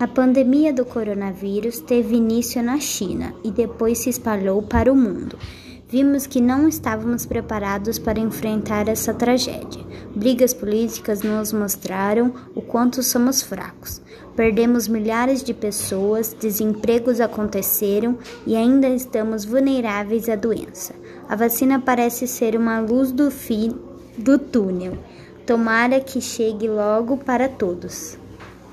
A pandemia do coronavírus teve início na China e depois se espalhou para o mundo. Vimos que não estávamos preparados para enfrentar essa tragédia. Brigas políticas nos mostraram o quanto somos fracos. Perdemos milhares de pessoas, desempregos aconteceram e ainda estamos vulneráveis à doença. A vacina parece ser uma luz do fim do túnel. Tomara que chegue logo para todos.